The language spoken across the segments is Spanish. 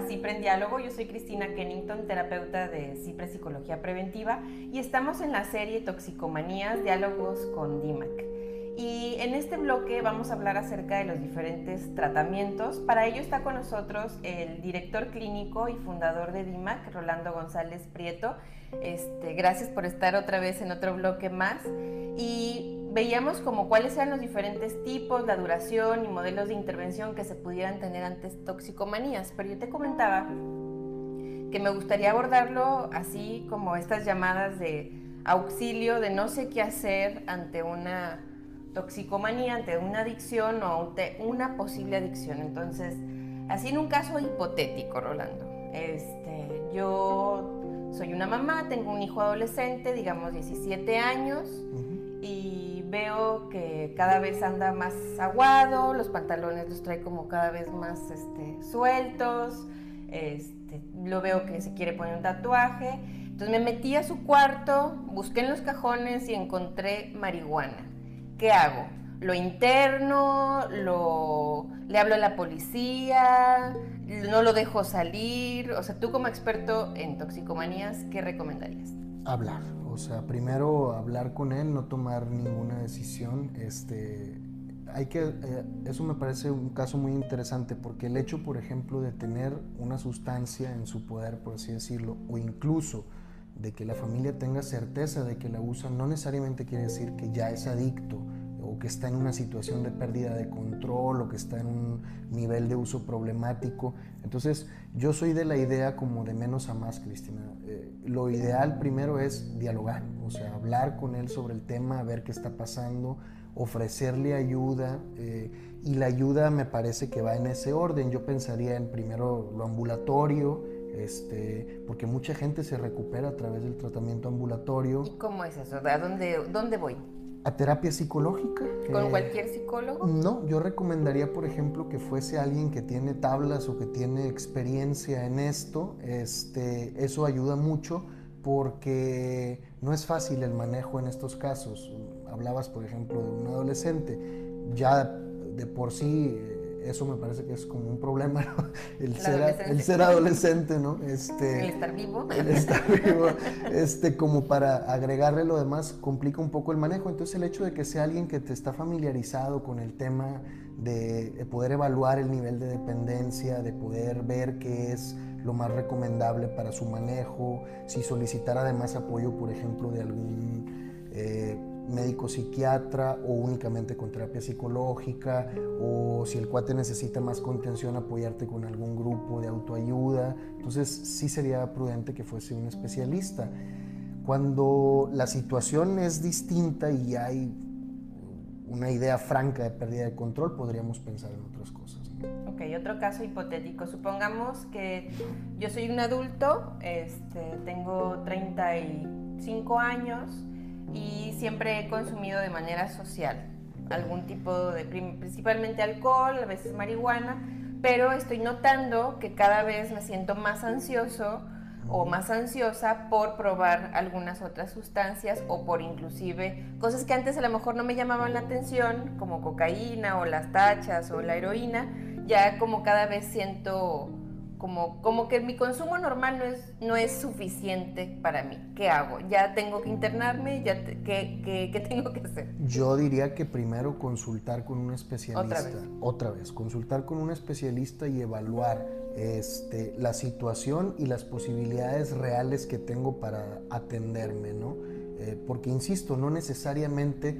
Cipre en Diálogo. Yo soy Cristina Kennington, terapeuta de Cipre Psicología Preventiva y estamos en la serie Toxicomanías, Diálogos con DIMAC. Y en este bloque vamos a hablar acerca de los diferentes tratamientos. Para ello está con nosotros el director clínico y fundador de DIMAC, Rolando González Prieto. Este, gracias por estar otra vez en otro bloque más. Y veíamos como cuáles eran los diferentes tipos, la duración y modelos de intervención que se pudieran tener ante toxicomanías, pero yo te comentaba que me gustaría abordarlo así como estas llamadas de auxilio, de no sé qué hacer ante una toxicomanía, ante una adicción o ante una posible adicción. Entonces, así en un caso hipotético, Rolando. Este, yo soy una mamá, tengo un hijo adolescente, digamos 17 años, y veo que cada vez anda más aguado, los pantalones los trae como cada vez más este, sueltos, este, lo veo que se quiere poner un tatuaje. Entonces me metí a su cuarto, busqué en los cajones y encontré marihuana. ¿Qué hago? Lo interno, lo, le hablo a la policía, no lo dejo salir. O sea, tú como experto en toxicomanías, ¿qué recomendarías? Hablar o sea, primero hablar con él, no tomar ninguna decisión. Este, hay que, eh, eso me parece un caso muy interesante porque el hecho, por ejemplo, de tener una sustancia en su poder, por así decirlo, o incluso de que la familia tenga certeza de que la usa, no necesariamente quiere decir que ya es adicto que está en una situación de pérdida de control o que está en un nivel de uso problemático. Entonces, yo soy de la idea como de menos a más, Cristina. Eh, lo ideal primero es dialogar, o sea, hablar con él sobre el tema, ver qué está pasando, ofrecerle ayuda. Eh, y la ayuda me parece que va en ese orden. Yo pensaría en primero lo ambulatorio, este, porque mucha gente se recupera a través del tratamiento ambulatorio. ¿Y cómo es eso? ¿A dónde, dónde voy? A terapia psicológica. ¿Con cualquier psicólogo? No, yo recomendaría, por ejemplo, que fuese alguien que tiene tablas o que tiene experiencia en esto. Este, eso ayuda mucho porque no es fácil el manejo en estos casos. Hablabas, por ejemplo, de un adolescente. Ya de por sí eso me parece que es como un problema, el, ser, el ser adolescente, ¿no? Este, el estar vivo. El estar vivo, este, como para agregarle lo demás, complica un poco el manejo. Entonces el hecho de que sea alguien que te está familiarizado con el tema de, poder evaluar el nivel de dependencia, de poder ver qué es lo más recomendable para su manejo, si solicitar además apoyo, por ejemplo, de algún... Eh, médico psiquiatra o únicamente con terapia psicológica o si el cuate necesita más contención apoyarte con algún grupo de autoayuda. Entonces sí sería prudente que fuese un especialista. Cuando la situación es distinta y hay una idea franca de pérdida de control, podríamos pensar en otras cosas. Ok, otro caso hipotético. Supongamos que yo soy un adulto, este, tengo 35 años, y siempre he consumido de manera social algún tipo de, principalmente alcohol, a veces marihuana, pero estoy notando que cada vez me siento más ansioso o más ansiosa por probar algunas otras sustancias o por inclusive cosas que antes a lo mejor no me llamaban la atención, como cocaína o las tachas o la heroína, ya como cada vez siento como, como que mi consumo normal no es, no es suficiente para mí. ¿Qué hago? ¿Ya tengo que internarme? ¿Ya ¿qué, qué, tengo que hacer? Yo diría que primero consultar con un especialista. Otra vez. Otra vez, consultar con un especialista y evaluar este, la situación y las posibilidades reales que tengo para atenderme, ¿no? Eh, porque, insisto, no necesariamente,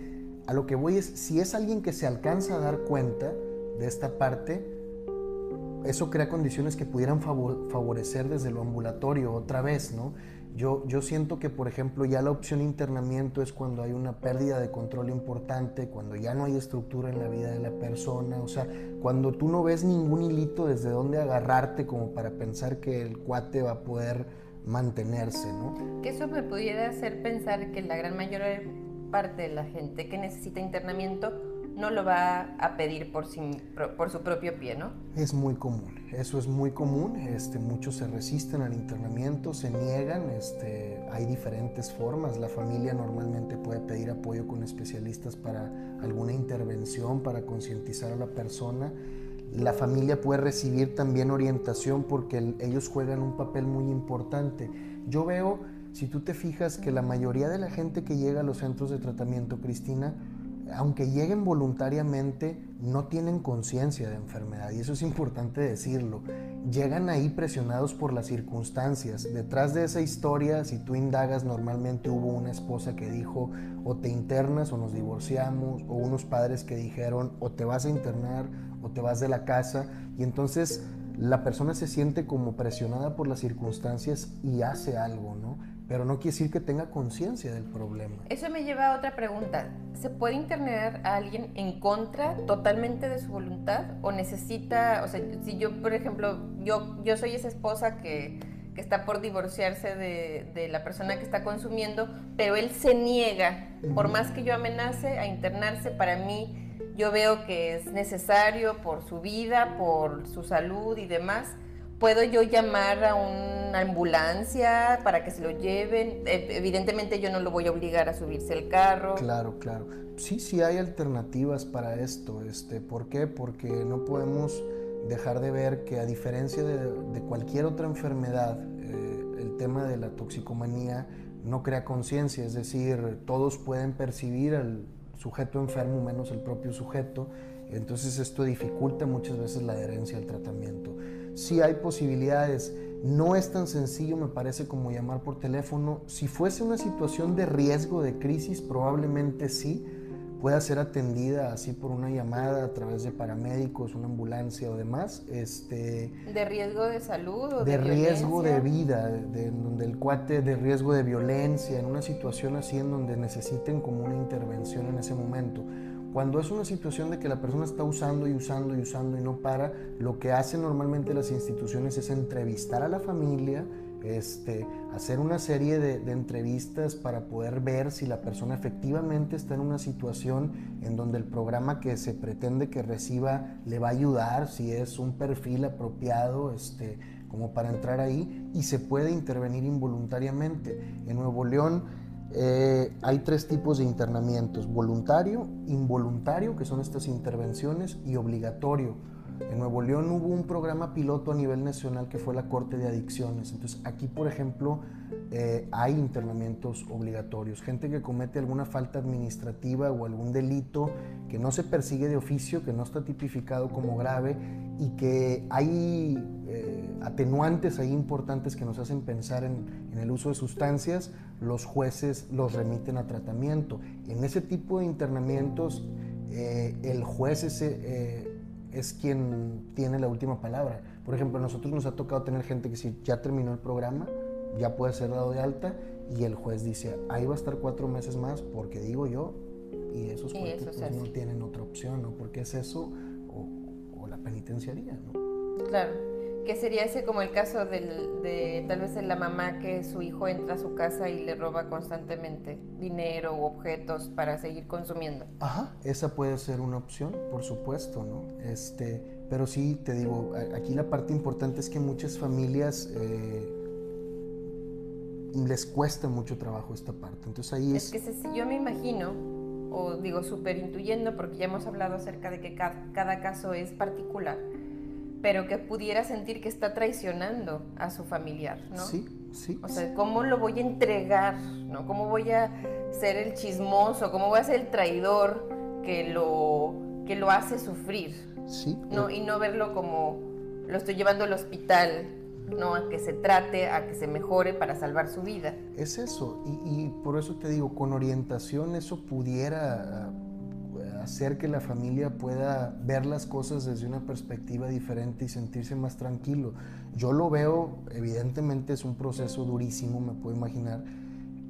a lo que voy es, si es alguien que se alcanza a dar cuenta de esta parte, eso crea condiciones que pudieran favorecer desde lo ambulatorio otra vez, ¿no? Yo, yo siento que, por ejemplo, ya la opción internamiento es cuando hay una pérdida de control importante, cuando ya no hay estructura en la vida de la persona, o sea, cuando tú no ves ningún hilito desde donde agarrarte como para pensar que el cuate va a poder mantenerse, ¿no? Que eso me pudiera hacer pensar que la gran mayor parte de la gente que necesita internamiento no lo va a pedir por, por su propio pie, ¿no? Es muy común, eso es muy común. Este, muchos se resisten al internamiento, se niegan. Este, hay diferentes formas. La familia normalmente puede pedir apoyo con especialistas para alguna intervención, para concientizar a la persona. La familia puede recibir también orientación porque ellos juegan un papel muy importante. Yo veo, si tú te fijas, que la mayoría de la gente que llega a los centros de tratamiento, Cristina, aunque lleguen voluntariamente, no tienen conciencia de enfermedad y eso es importante decirlo. Llegan ahí presionados por las circunstancias. Detrás de esa historia, si tú indagas, normalmente hubo una esposa que dijo o te internas o nos divorciamos, o unos padres que dijeron o te vas a internar o te vas de la casa y entonces la persona se siente como presionada por las circunstancias y hace algo, ¿no? Pero no quiere decir que tenga conciencia del problema. Eso me lleva a otra pregunta. ¿Se puede internar a alguien en contra totalmente de su voluntad o necesita, o sea, si yo, por ejemplo, yo, yo soy esa esposa que, que está por divorciarse de, de, la persona que está consumiendo, pero él se niega, por más que yo amenace a internarse, para mí yo veo que es necesario por su vida, por su salud y demás, ¿Puedo yo llamar a una ambulancia para que se lo lleven? E, evidentemente yo no lo voy a obligar a subirse al carro. Claro, claro. Sí, sí hay alternativas para esto. Este, ¿Por qué? Porque no podemos dejar de ver que a diferencia de, cualquier otra enfermedad, eh, el tema de la toxicomanía no crea conciencia, es decir, todos pueden percibir al sujeto enfermo menos el propio sujeto, entonces esto dificulta muchas veces la adherencia al tratamiento sí hay posibilidades. No es tan sencillo, me parece, como llamar por teléfono. Si fuese una situación de riesgo, de crisis, probablemente sí pueda ser atendida así por una llamada a través de paramédicos, una ambulancia o demás. Este, ¿De riesgo de salud o de, de riesgo de vida, de, donde el cuate de riesgo de violencia, en una situación así en donde necesiten como una intervención en ese momento. Cuando es una situación de que la persona está usando y usando y usando y no para, lo que hacen normalmente las instituciones es entrevistar a la familia, este, hacer una serie de, entrevistas para poder ver si la persona efectivamente está en una situación en donde el programa que se pretende que reciba le va a ayudar, si es un perfil apropiado, este, como para entrar ahí, y se puede intervenir involuntariamente. En Nuevo León, eh, hay tres tipos de internamientos, voluntario, involuntario, que son estas intervenciones, y obligatorio. En Nuevo León hubo un programa piloto a nivel nacional que fue la Corte de Adicciones. Entonces aquí, por ejemplo, eh, hay internamientos obligatorios. Gente que comete alguna falta administrativa o algún delito que no se persigue de oficio, que no está tipificado como grave y que hay eh, atenuantes ahí importantes que nos hacen pensar en, el uso de sustancias, los jueces los remiten a tratamiento. En ese tipo de internamientos, eh, el juez eh, es quien tiene la última palabra. Por ejemplo, a nosotros nos ha tocado tener gente que si ya terminó el programa, ya puede ser dado de alta y el juez dice, ahí va a estar cuatro meses más porque digo yo, y esos cuatro pues, no tienen otra opción, ¿no? Porque es eso o, o la penitenciaría, ¿no? Claro que sería ese como el caso de tal vez de la mamá que su hijo entra a su casa y le roba constantemente dinero u objetos para seguir consumiendo. Ajá, esa puede ser una opción, por supuesto, ¿no? Este, pero sí, te digo, aquí la parte importante es que muchas familias eh, les cuesta mucho trabajo esta parte. Entonces ahí es... Es que yo me imagino, o digo súper intuyendo, porque ya hemos hablado acerca de que cada caso es particular pero que pudiera sentir que está traicionando a su familiar, ¿no? Sí, sí. O sea, ¿cómo lo voy a entregar? ¿no? ¿Cómo voy a ser el chismoso? ¿Cómo voy a ser el traidor que lo, que lo hace sufrir? Sí. ¿no? Y no verlo como lo estoy llevando al hospital, ¿no? A que se trate, a que se mejore para salvar su vida. Es eso, y, y por eso te digo, con orientación eso pudiera hacer que la familia pueda ver las cosas desde una perspectiva diferente y sentirse más tranquilo. Yo lo veo, evidentemente es un proceso durísimo, me puedo imaginar,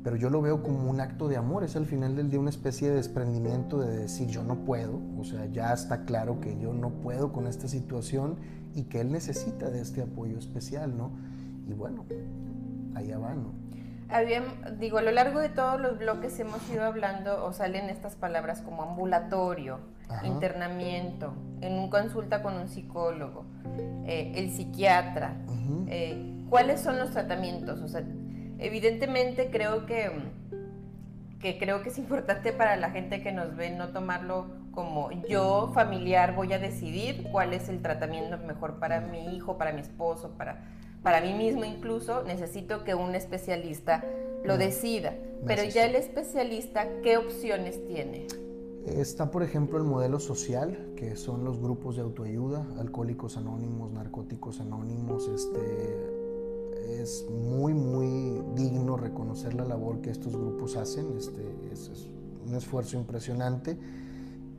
pero yo lo veo como un acto de amor, es al final del día una especie de desprendimiento de decir yo no puedo, o sea, ya está claro que yo no puedo con esta situación y que él necesita de este apoyo especial, ¿no? Y bueno, allá va, ¿no? Digo, a lo largo de todos los bloques hemos ido hablando o salen estas palabras como ambulatorio, internamiento, en un consulta con un psicólogo, eh, el psiquiatra. Eh, ¿Cuáles son los tratamientos? O sea, evidentemente creo que, que creo que es importante para la gente que nos ve no tomarlo como yo familiar voy a decidir cuál es el tratamiento mejor para mi hijo, para mi esposo, para para mí mismo incluso, necesito que un especialista lo decida. Pero ya el especialista, ¿qué opciones tiene? Está, por ejemplo, el modelo social, que son los grupos de autoayuda, alcohólicos anónimos, narcóticos anónimos. Este, es muy, muy digno reconocer la labor que estos grupos hacen. Este, es un esfuerzo impresionante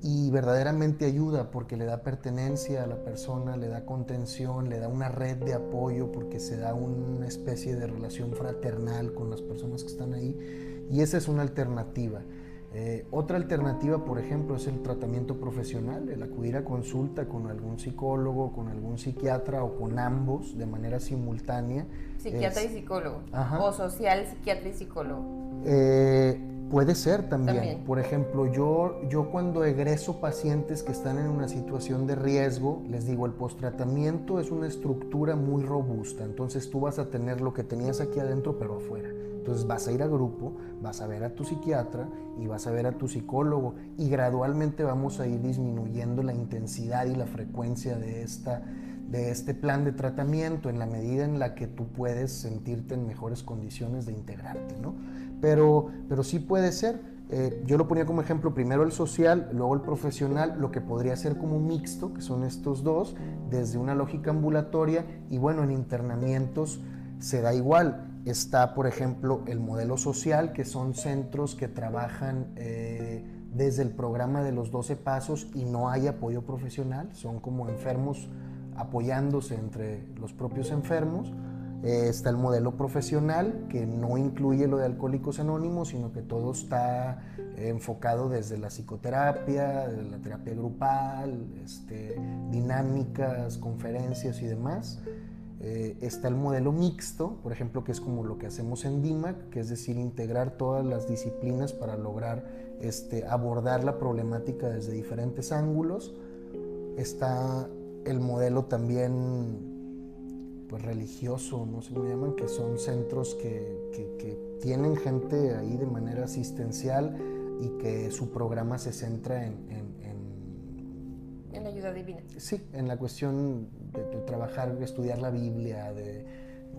y verdaderamente ayuda porque le da pertenencia a la persona, le da contención, le da una red de apoyo porque se da una especie de relación fraternal con las personas que están ahí y esa es una alternativa. Eh, otra alternativa, por ejemplo, es el tratamiento profesional, el acudir a consulta con algún psicólogo, con algún psiquiatra o con ambos de manera simultánea. Psiquiatra y psicólogo. O social, psiquiatra y psicólogo. Eh, Puede ser también. Por ejemplo, yo, yo cuando egreso pacientes que están en una situación de riesgo, les digo, el posttratamiento es una estructura muy robusta. Entonces tú vas a tener lo que tenías aquí adentro, pero afuera. Entonces vas a ir a grupo, vas a ver a tu psiquiatra y vas a ver a tu psicólogo y gradualmente vamos a ir disminuyendo la intensidad y la frecuencia de, esta, de este plan de tratamiento en la medida en la que tú puedes sentirte en mejores condiciones de integrarte, ¿no? Pero, pero sí puede ser. Eh, yo lo ponía como ejemplo primero el social, luego el profesional, lo que podría ser como un mixto, que son estos dos, desde una lógica ambulatoria y bueno, en internamientos se da igual. Está, por ejemplo, el modelo social, que son centros que trabajan eh, desde el programa de los 12 pasos y no hay apoyo profesional, son como enfermos apoyándose entre los propios enfermos eh, está el modelo profesional, que no incluye lo de Alcohólicos Anónimos, sino que todo está enfocado desde la psicoterapia, la terapia grupal, este, dinámicas, conferencias y demás. Eh, está el modelo mixto, por ejemplo, que es como lo que hacemos en DIMAC, que es decir, integrar todas las disciplinas para lograr este, abordar la problemática desde diferentes ángulos. Está el modelo también pues, religioso, no sé cómo llaman, que son centros que, que, tienen gente ahí de manera asistencial y que su programa se centra en... En, la ayuda divina. Sí, en la cuestión de, trabajar, de estudiar la Biblia, de,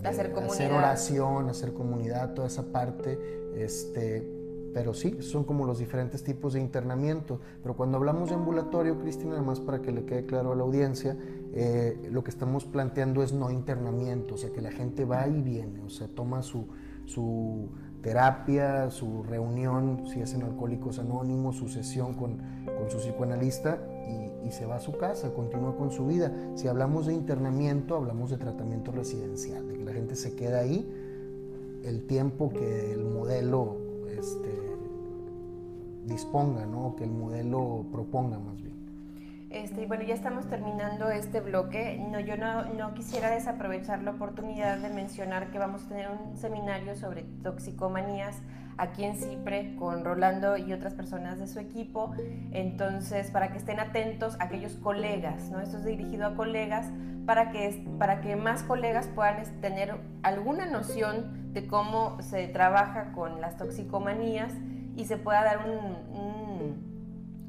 hacer, hacer oración, hacer comunidad, toda esa parte. Este, pero sí, son como los diferentes tipos de internamiento. Pero cuando hablamos de ambulatorio, Cristina, además para que le quede claro a la audiencia, eh, lo que estamos planteando es no internamiento, o sea, que la gente va y viene, o sea, toma su, su terapia, su reunión, si es en Alcohólicos Anónimos, su sesión con, con su psicoanalista y, y, se va a su casa, continúa con su vida. Si hablamos de internamiento, hablamos de tratamiento residencial, de que la gente se queda ahí el tiempo que el modelo este, disponga, ¿no? que el modelo proponga más bien. Este, bueno, ya estamos terminando este bloque. No, yo no, no, quisiera desaprovechar la oportunidad de mencionar que vamos a tener un seminario sobre toxicomanías aquí en Cipre con Rolando y otras personas de su equipo. Entonces, para que estén atentos aquellos colegas, ¿no? Esto es dirigido a colegas para que, para que más colegas puedan tener alguna noción de cómo se trabaja con las toxicomanías y se pueda dar un,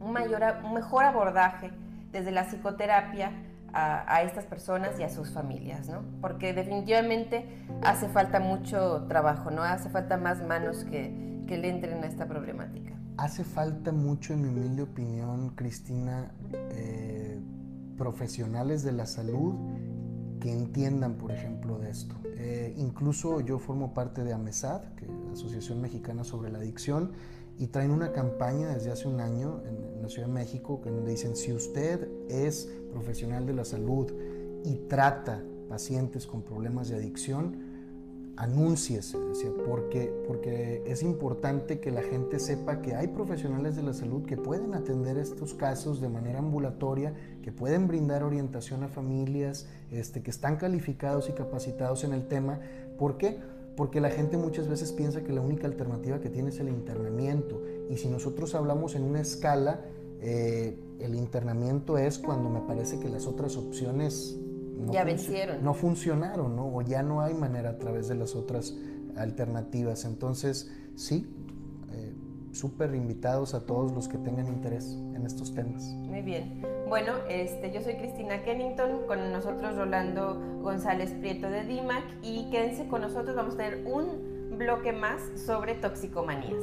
un, mayor, un mejor abordaje desde la psicoterapia a, estas personas y a sus familias, ¿no? Porque definitivamente hace falta mucho trabajo, ¿no? Hace falta más manos que, que le entren a esta problemática. Hace falta mucho, en mi humilde opinión, Cristina, eh, profesionales de la salud que entiendan, por ejemplo, de esto. Eh, incluso yo formo parte de AMESAD, que Asociación Mexicana sobre la Adicción, y traen una campaña desde hace un año en, la Ciudad de México que donde dicen, si usted es profesional de la salud y trata pacientes con problemas de adicción, anúnciese, porque, porque es importante que la gente sepa que hay profesionales de la salud que pueden atender estos casos de manera ambulatoria, que pueden brindar orientación a familias, este, que están calificados y capacitados en el tema. ¿Por qué? porque la gente muchas veces piensa que la única alternativa que tiene es el internamiento. Y si nosotros hablamos en una escala, eh, el internamiento es cuando me parece que las otras opciones no, ya vencieron. no funcionaron, ¿no? o ya no hay manera a través de las otras alternativas. Entonces, sí, eh, súper invitados a todos los que tengan interés en estos temas. Muy bien. Bueno, este, yo soy Cristina Kennington, con nosotros Rolando González Prieto de DIMAC y quédense con nosotros, vamos a tener un bloque más sobre toxicomanías.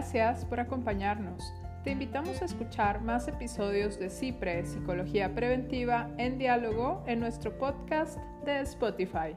Gracias por acompañarnos. Te invitamos a escuchar más episodios de CIPRE, Psicología Preventiva, en diálogo en nuestro podcast de Spotify.